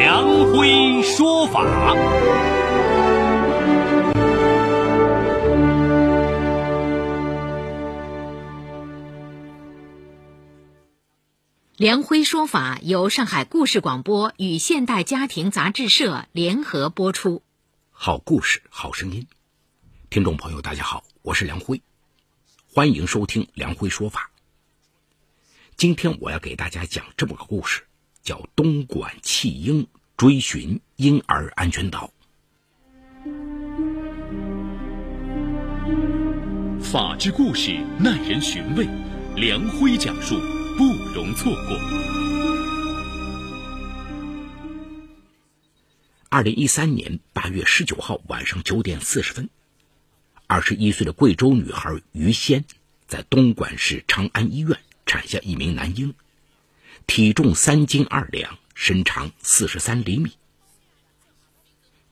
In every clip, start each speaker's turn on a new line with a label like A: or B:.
A: 梁辉说法。
B: 梁辉说法由上海故事广播与现代家庭杂志社联合播出。
C: 好故事，好声音。听众朋友，大家好，我是梁辉，欢迎收听梁辉说法。今天我要给大家讲这么个故事，叫《东莞弃婴追寻婴儿安全岛》。
D: 法治故事耐人寻味，梁辉讲述不容错过。
C: 二零一三年八月十九号晚上九点四十分，二十一岁的贵州女孩于仙在东莞市长安医院产下一名男婴，体重三斤二两，身长四十三厘米。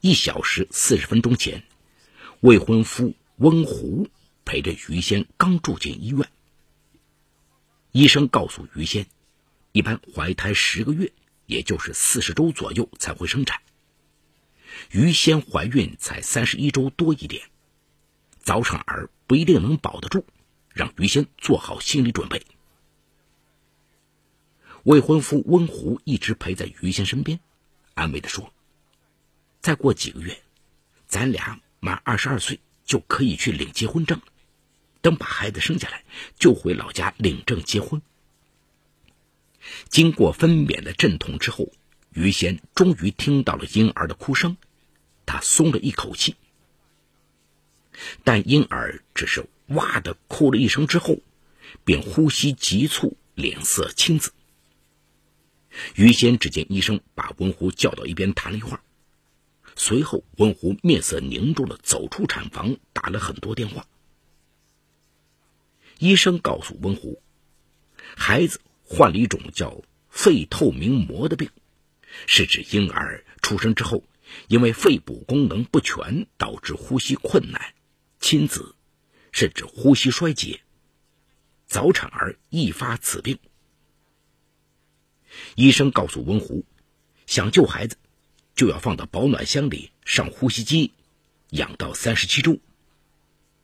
C: 一小时四十分钟前，未婚夫温胡陪着于仙刚住进医院。医生告诉于仙，一般怀胎十个月，也就是四十周左右才会生产。于仙怀孕才三十一周多一点，早产儿不一定能保得住，让于仙做好心理准备。未婚夫温湖一直陪在于仙身边，安慰的说：“再过几个月，咱俩满二十二岁就可以去领结婚证了。等把孩子生下来，就回老家领证结婚。”经过分娩的阵痛之后，于仙终于听到了婴儿的哭声。他松了一口气，但婴儿只是“哇”的哭了一声之后，便呼吸急促，脸色青紫。于仙只见医生把温湖叫到一边谈了一会儿，随后温湖面色凝重的走出产房，打了很多电话。医生告诉温湖，孩子患了一种叫肺透明膜的病，是指婴儿出生之后。因为肺部功能不全导致呼吸困难、亲子，甚至呼吸衰竭，早产儿易发此病。医生告诉温湖，想救孩子，就要放到保暖箱里上呼吸机，养到三十七周，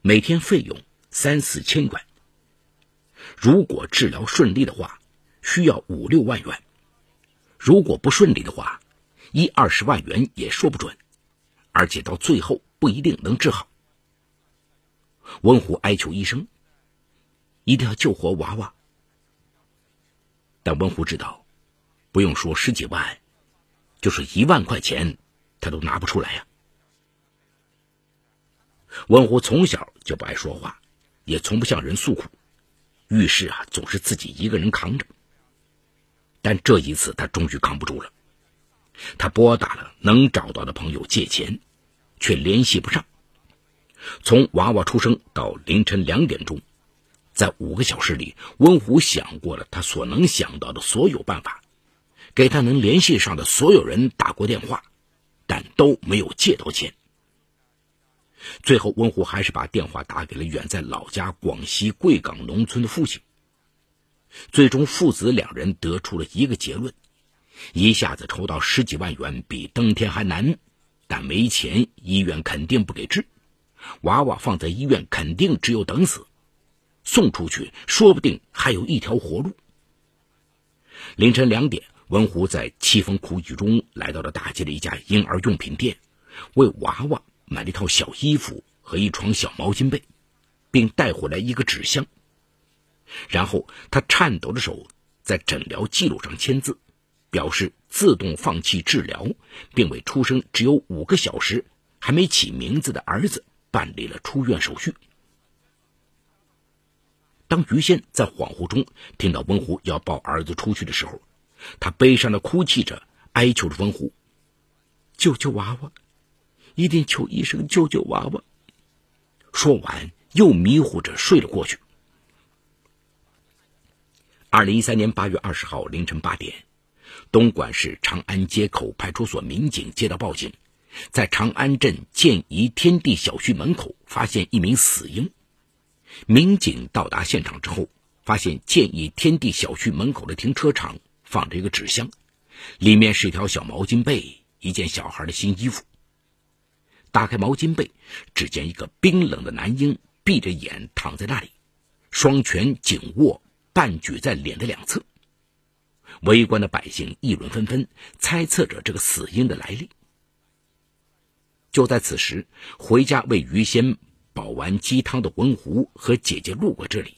C: 每天费用三四千元。如果治疗顺利的话，需要五六万元；如果不顺利的话，一二十万元也说不准，而且到最后不一定能治好。温湖哀求医生，一定要救活娃娃。但温湖知道，不用说十几万，就是一万块钱，他都拿不出来呀。温虎从小就不爱说话，也从不向人诉苦，遇事啊总是自己一个人扛着。但这一次，他终于扛不住了。他拨打了能找到的朋友借钱，却联系不上。从娃娃出生到凌晨两点钟，在五个小时里，温虎想过了他所能想到的所有办法，给他能联系上的所有人打过电话，但都没有借到钱。最后，温虎还是把电话打给了远在老家广西贵港农村的父亲。最终，父子两人得出了一个结论。一下子筹到十几万元比登天还难，但没钱，医院肯定不给治。娃娃放在医院肯定只有等死，送出去说不定还有一条活路。凌晨两点，文虎在凄风苦雨中来到了大街的一家婴儿用品店，为娃娃买了一套小衣服和一床小毛巾被，并带回来一个纸箱。然后他颤抖的手在诊疗记录上签字。表示自动放弃治疗，并为出生只有五个小时、还没起名字的儿子办理了出院手续。当于仙在恍惚中听到温湖要抱儿子出去的时候，他悲伤的哭泣着，哀求着温湖：“救救娃娃，一定求医生救救娃娃。”说完，又迷糊着睡了过去。二零一三年八月二十号凌晨八点。东莞市长安街口派出所民警接到报警，在长安镇建怡天地小区门口发现一名死婴。民警到达现场之后，发现建怡天地小区门口的停车场放着一个纸箱，里面是一条小毛巾被，一件小孩的新衣服。打开毛巾被，只见一个冰冷的男婴闭着眼躺在那里，双拳紧握，半举在脸的两侧。围观的百姓议论纷纷，猜测着这个死婴的来历。就在此时，回家为于仙煲完鸡汤的文狐和姐姐路过这里。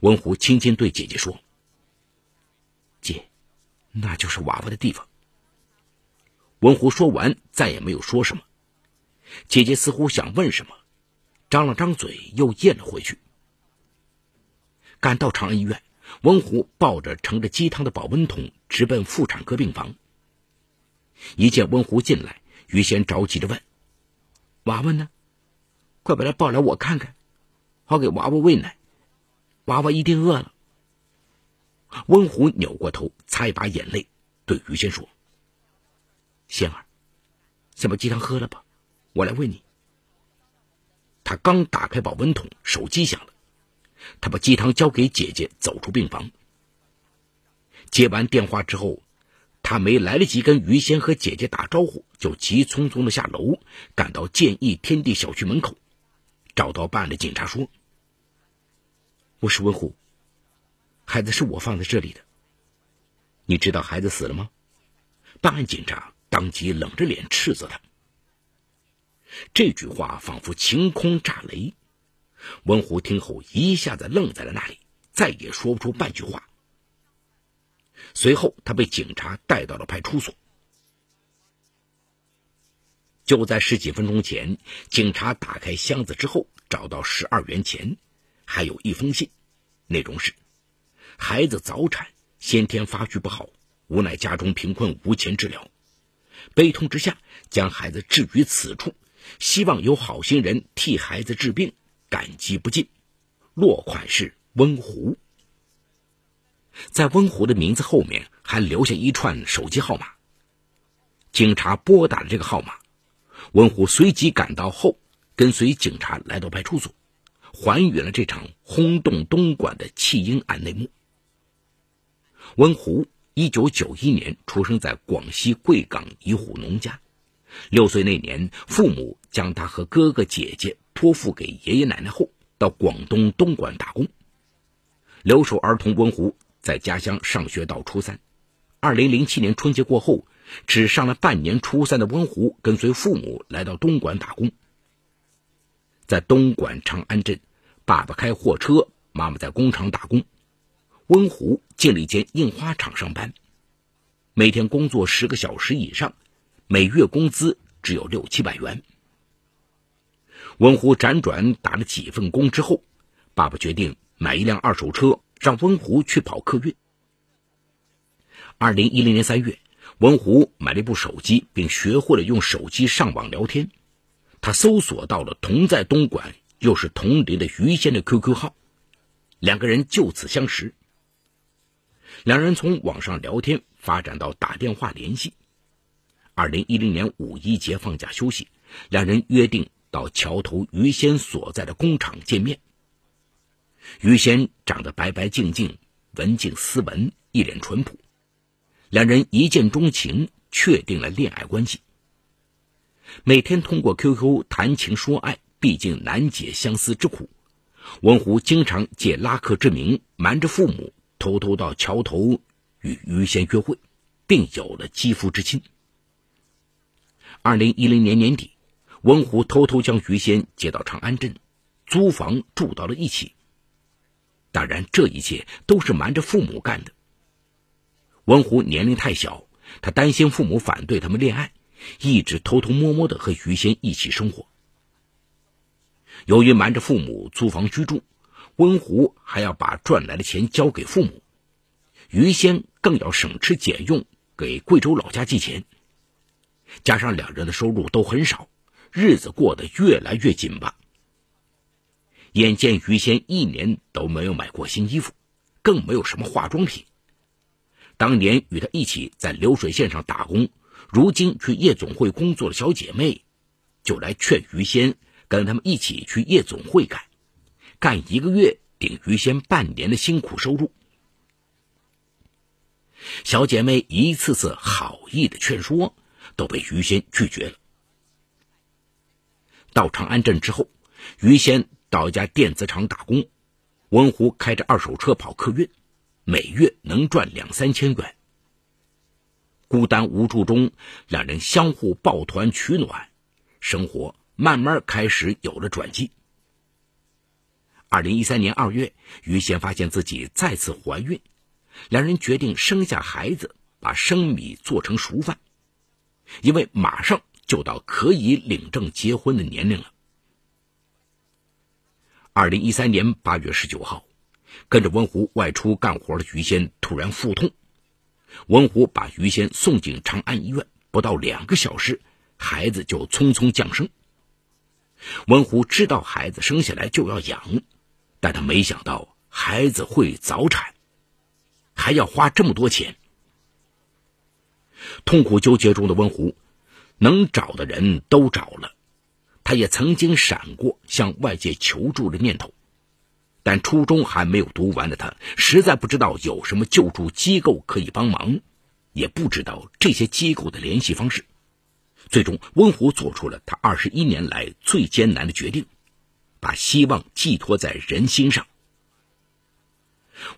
C: 文狐轻轻对姐姐说：“姐，那就是娃娃的地方。”文狐说完，再也没有说什么。姐姐似乎想问什么，张了张嘴，又咽了回去。赶到长安医院，文虎抱着盛着鸡汤的保温桶，直奔妇产科病房。一见温湖进来，于仙着急的问：“娃娃呢？快把他抱来，我看看，好给娃娃喂奶。娃娃一定饿了。”温虎扭过头，擦一把眼泪，对于仙说：“仙儿，先把鸡汤喝了吧。”我来喂你。他刚打开保温桶，手机响了。他把鸡汤交给姐姐，走出病房。接完电话之后，他没来得及跟于仙和姐姐打招呼，就急匆匆的下楼，赶到建义天地小区门口，找到办案的警察说：“我是温虎，孩子是我放在这里的。你知道孩子死了吗？”办案警察当即冷着脸斥责他。这句话仿佛晴空炸雷，文虎听后一下子愣在了那里，再也说不出半句话。随后，他被警察带到了派出所。就在十几分钟前，警察打开箱子之后，找到十二元钱，还有一封信，内容是：孩子早产，先天发育不好，无奈家中贫困，无钱治疗，悲痛之下将孩子置于此处。希望有好心人替孩子治病，感激不尽。落款是温湖，在温湖的名字后面还留下一串手机号码。警察拨打了这个号码，温湖随即赶到后，跟随警察来到派出所，还原了这场轰动东莞的弃婴案内幕。温湖一九九一年出生在广西贵港一户农家。六岁那年，父母将他和哥哥姐姐托付给爷爷奶奶后，到广东东莞打工。留守儿童温湖在家乡上学到初三。二零零七年春节过后，只上了半年初三的温湖跟随父母来到东莞打工。在东莞长安镇，爸爸开货车，妈妈在工厂打工。温湖进了一间印花厂上班，每天工作十个小时以上。每月工资只有六七百元。温湖辗转打了几份工之后，爸爸决定买一辆二手车，让温湖去跑客运。二零一零年三月，温湖买了一部手机，并学会了用手机上网聊天。他搜索到了同在东莞又是同龄的于仙的 QQ 号，两个人就此相识。两人从网上聊天发展到打电话联系。二零一零年五一节放假休息，两人约定到桥头于仙所在的工厂见面。于仙长得白白净净、文静斯文，一脸淳朴。两人一见钟情，确定了恋爱关系。每天通过 QQ 谈情说爱，毕竟难解相思之苦。文湖经常借拉客之名，瞒着父母，偷偷到桥头与于仙约会，并有了肌肤之亲。二零一零年年底，文虎偷偷将于仙接到长安镇，租房住到了一起。当然，这一切都是瞒着父母干的。文虎年龄太小，他担心父母反对他们恋爱，一直偷偷摸摸的和于仙一起生活。由于瞒着父母租房居住，温湖还要把赚来的钱交给父母，于仙更要省吃俭用给贵州老家寄钱。加上两人的收入都很少，日子过得越来越紧巴。眼见于仙一年都没有买过新衣服，更没有什么化妆品。当年与他一起在流水线上打工，如今去夜总会工作的小姐妹，就来劝于仙跟他们一起去夜总会干，干一个月顶于仙半年的辛苦收入。小姐妹一次次好意的劝说，都被于仙拒绝了。到长安镇之后，于仙到一家电子厂打工，温湖开着二手车跑客运，每月能赚两三千元。孤单无助中，两人相互抱团取暖，生活慢慢开始有了转机。二零一三年二月，于仙发现自己再次怀孕，两人决定生下孩子，把生米做成熟饭，因为马上就到可以领证结婚的年龄了。二零一三年八月十九号，跟着文湖外出干活的于仙突然腹痛，文湖把于仙送进长安医院，不到两个小时，孩子就匆匆降生。文湖知道孩子生下来就要养。但他没想到孩子会早产，还要花这么多钱。痛苦纠结中的温湖，能找的人都找了，他也曾经闪过向外界求助的念头，但初中还没有读完的他，实在不知道有什么救助机构可以帮忙，也不知道这些机构的联系方式。最终，温湖做出了他二十一年来最艰难的决定。把希望寄托在人心上。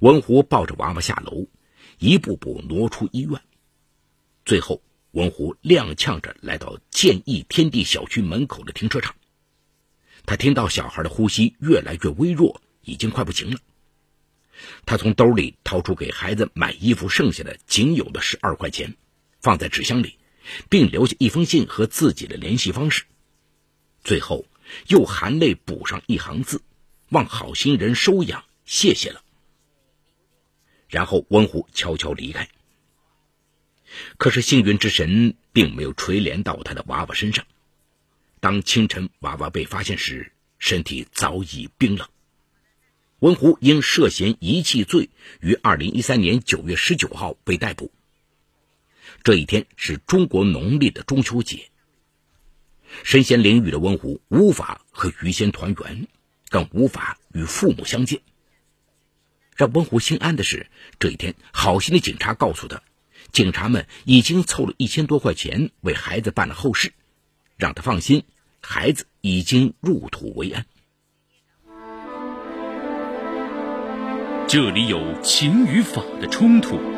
C: 文湖抱着娃娃下楼，一步步挪出医院。最后，文湖踉跄着来到建义天地小区门口的停车场。他听到小孩的呼吸越来越微弱，已经快不行了。他从兜里掏出给孩子买衣服剩下的仅有的十二块钱，放在纸箱里，并留下一封信和自己的联系方式。最后。又含泪补上一行字：“望好心人收养，谢谢了。”然后温湖悄悄离开。可是幸运之神并没有垂怜到他的娃娃身上。当清晨娃娃被发现时，身体早已冰冷。温湖因涉嫌遗弃罪，于二零一三年九月十九号被逮捕。这一天是中国农历的中秋节。身陷囹圄的温湖无法和于仙团圆，更无法与父母相见。让温湖心安的是，这一天好心的警察告诉他，警察们已经凑了一千多块钱为孩子办了后事，让他放心，孩子已经入土为安。
D: 这里有情与法的冲突。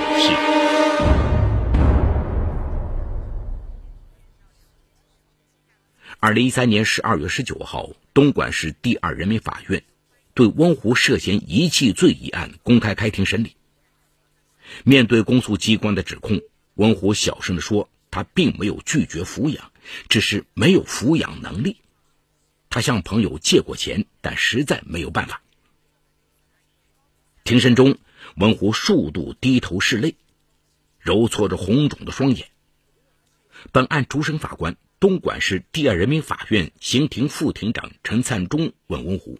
C: 二零一三年十二月十九号，东莞市第二人民法院对温湖涉嫌遗弃罪一案公开开庭审理。面对公诉机关的指控，温湖小声地说：“他并没有拒绝抚养，只是没有抚养能力。他向朋友借过钱，但实在没有办法。”庭审中，温湖数度低头拭泪，揉搓着红肿的双眼。本案主审法官。东莞市第二人民法院刑庭副庭长陈灿忠问温湖：“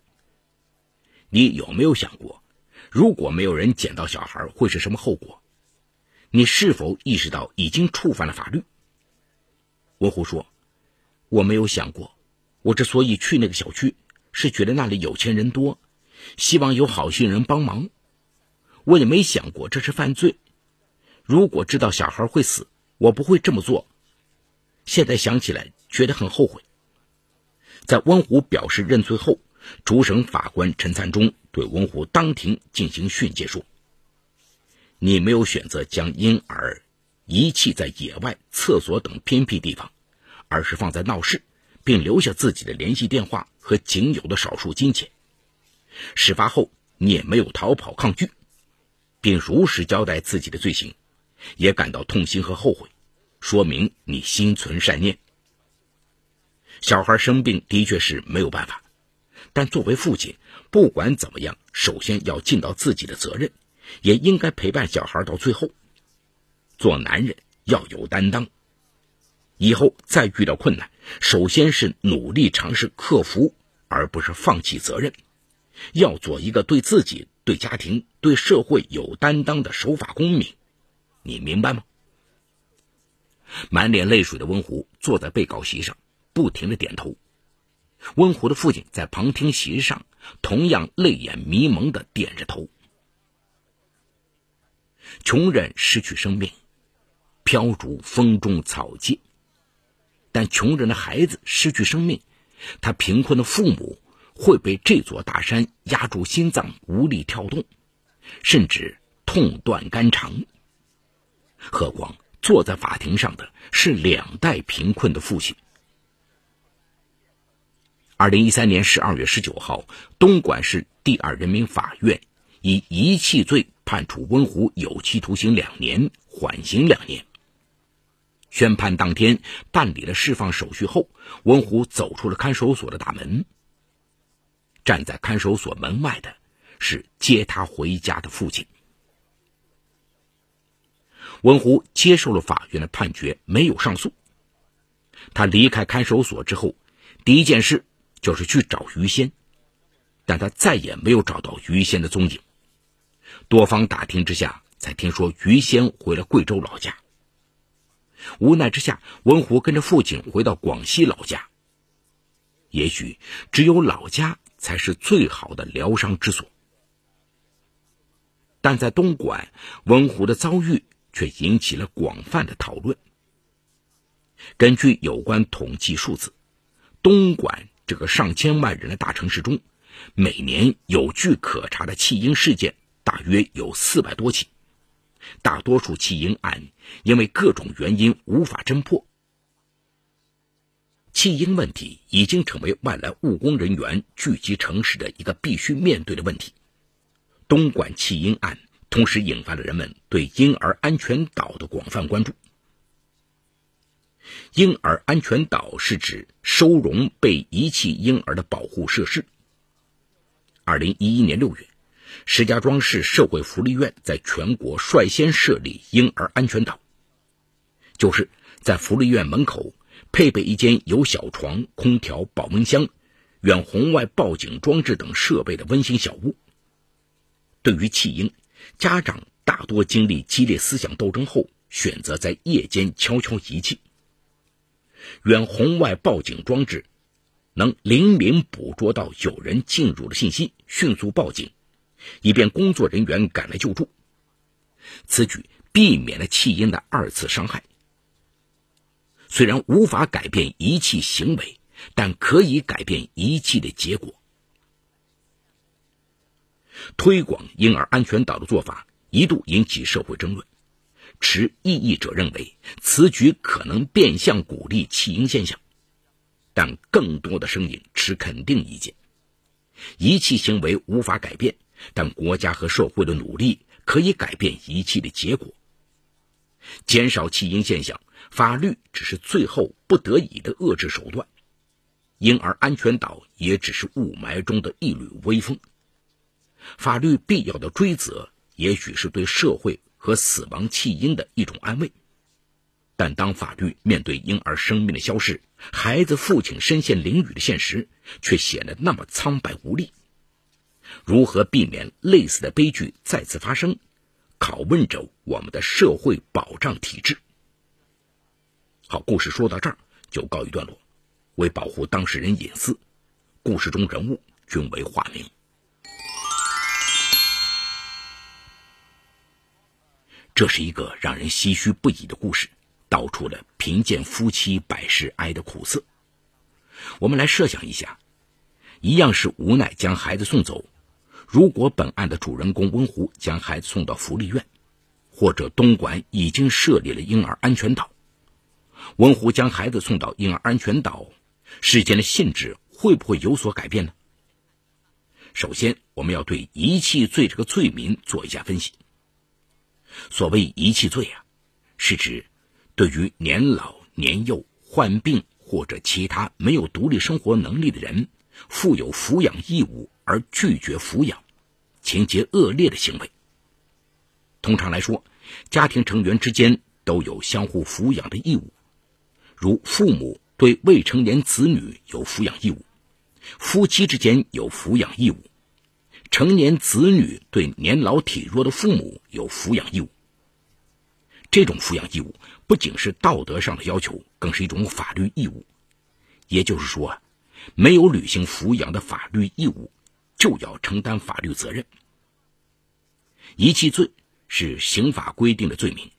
C: 你有没有想过，如果没有人捡到小孩，会是什么后果？你是否意识到已经触犯了法律？”温湖说：“我没有想过，我之所以去那个小区，是觉得那里有钱人多，希望有好心人帮忙。我也没想过这是犯罪。如果知道小孩会死，我不会这么做。”现在想起来，觉得很后悔。在温湖表示认罪后，主审法官陈灿忠对温湖当庭进行训诫说：“你没有选择将婴儿遗弃在野外、厕所等偏僻地方，而是放在闹市，并留下自己的联系电话和仅有的少数金钱。事发后，你也没有逃跑抗拒，并如实交代自己的罪行，也感到痛心和后悔。”说明你心存善念。小孩生病的确是没有办法，但作为父亲，不管怎么样，首先要尽到自己的责任，也应该陪伴小孩到最后。做男人要有担当。以后再遇到困难，首先是努力尝试克服，而不是放弃责任。要做一个对自己、对家庭、对社会有担当的守法公民，你明白吗？满脸泪水的温湖坐在被告席上，不停的点头。温湖的父亲在旁听席上，同样泪眼迷蒙的点着头。穷人失去生命，飘逐风中草芥；但穷人的孩子失去生命，他贫困的父母会被这座大山压住心脏，无力跳动，甚至痛断肝肠。何况坐在法庭上的是两代贫困的父亲。二零一三年十二月十九号，东莞市第二人民法院以遗弃罪判处温湖有期徒刑两年，缓刑两年。宣判当天，办理了释放手续后，温湖走出了看守所的大门。站在看守所门外的是接他回家的父亲。文湖接受了法院的判决，没有上诉。他离开看守所之后，第一件事。就是去找于仙，但他再也没有找到于仙的踪影。多方打听之下，才听说于仙回了贵州老家。无奈之下，文虎跟着父亲回到广西老家。也许只有老家才是最好的疗伤之所。但在东莞，文虎的遭遇却引起了广泛的讨论。根据有关统计数字，东莞。这个上千万人的大城市中，每年有据可查的弃婴事件大约有四百多起，大多数弃婴案因为各种原因无法侦破。弃婴问题已经成为外来务工人员聚集城市的一个必须面对的问题。东莞弃婴案同时引发了人们对婴儿安全岛的广泛关注。婴儿安全岛是指收容被遗弃婴儿的保护设施。二零一一年六月，石家庄市社会福利院在全国率先设立婴儿安全岛，就是在福利院门口配备一间有小床、空调、保温箱、远红外报警装置等设备的温馨小屋。对于弃婴，家长大多经历激烈思想斗争后，选择在夜间悄悄遗弃。远红外报警装置能灵敏捕捉到有人进入的信息，迅速报警，以便工作人员赶来救助。此举避免了弃婴的二次伤害。虽然无法改变遗弃行为，但可以改变遗弃的结果。推广婴儿安全岛的做法一度引起社会争论。持异议者认为，此举可能变相鼓励弃婴现象，但更多的声音持肯定意见。遗弃行为无法改变，但国家和社会的努力可以改变遗弃的结果。减少弃婴现象，法律只是最后不得已的遏制手段，婴儿安全岛也只是雾霾中的一缕微风。法律必要的追责，也许是对社会。和死亡弃婴的一种安慰，但当法律面对婴儿生命的消逝、孩子父亲身陷囹圄的现实，却显得那么苍白无力。如何避免类似的悲剧再次发生，拷问着我们的社会保障体制。好，故事说到这儿就告一段落。为保护当事人隐私，故事中人物均为化名。这是一个让人唏嘘不已的故事，道出了贫贱夫妻百事哀的苦涩。我们来设想一下，一样是无奈将孩子送走。如果本案的主人公温湖将孩子送到福利院，或者东莞已经设立了婴儿安全岛，温湖将孩子送到婴儿安全岛，事件的性质会不会有所改变呢？首先，我们要对遗弃罪这个罪名做一下分析。所谓遗弃罪啊，是指对于年老、年幼、患病或者其他没有独立生活能力的人，负有抚养义务而拒绝抚养，情节恶劣的行为。通常来说，家庭成员之间都有相互抚养的义务，如父母对未成年子女有抚养义务，夫妻之间有抚养义务，成年子女对年老体弱的父母有抚养义务。这种抚养义务不仅是道德上的要求，更是一种法律义务。也就是说，没有履行抚养的法律义务，就要承担法律责任。遗弃罪是刑法规定的罪名，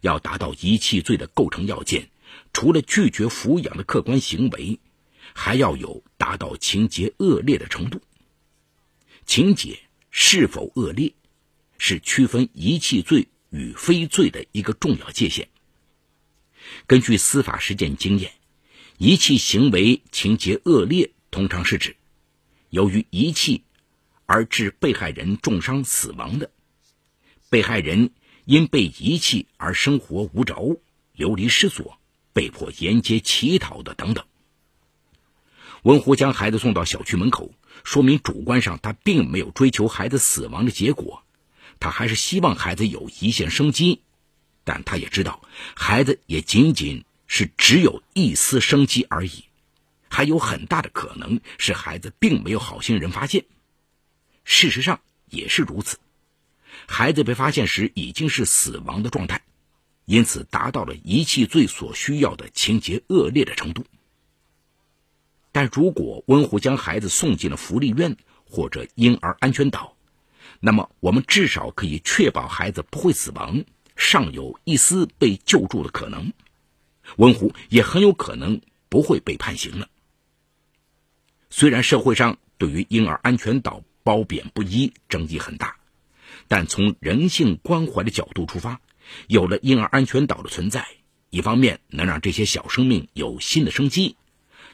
C: 要达到遗弃罪的构成要件，除了拒绝抚养的客观行为，还要有达到情节恶劣的程度。情节是否恶劣，是区分遗弃罪与非罪的一个重要界限。根据司法实践经验，遗弃行为情节恶劣，通常是指由于遗弃。而致被害人重伤死亡的，被害人因被遗弃而生活无着、流离失所、被迫沿街乞讨的等等。文虎将孩子送到小区门口，说明主观上他并没有追求孩子死亡的结果，他还是希望孩子有一线生机，但他也知道孩子也仅仅是只有一丝生机而已，还有很大的可能是孩子并没有好心人发现。事实上也是如此，孩子被发现时已经是死亡的状态，因此达到了遗弃罪所需要的情节恶劣的程度。但如果温湖将孩子送进了福利院或者婴儿安全岛，那么我们至少可以确保孩子不会死亡，尚有一丝被救助的可能。温湖也很有可能不会被判刑了。虽然社会上对于婴儿安全岛，褒贬不一，争议很大，但从人性关怀的角度出发，有了婴儿安全岛的存在，一方面能让这些小生命有新的生机，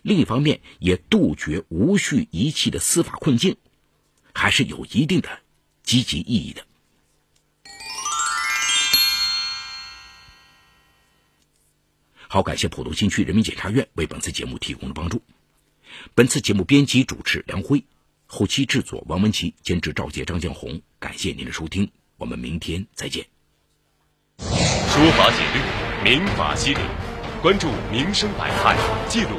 C: 另一方面也杜绝无序遗弃的司法困境，还是有一定的积极意义的。好，感谢浦东新区人民检察院为本次节目提供的帮助。本次节目编辑主持梁辉。后期制作王文琪，监制赵杰、张建红。感谢您的收听，我们明天再见。
D: 说法解律，民法析理，关注民生百态，记录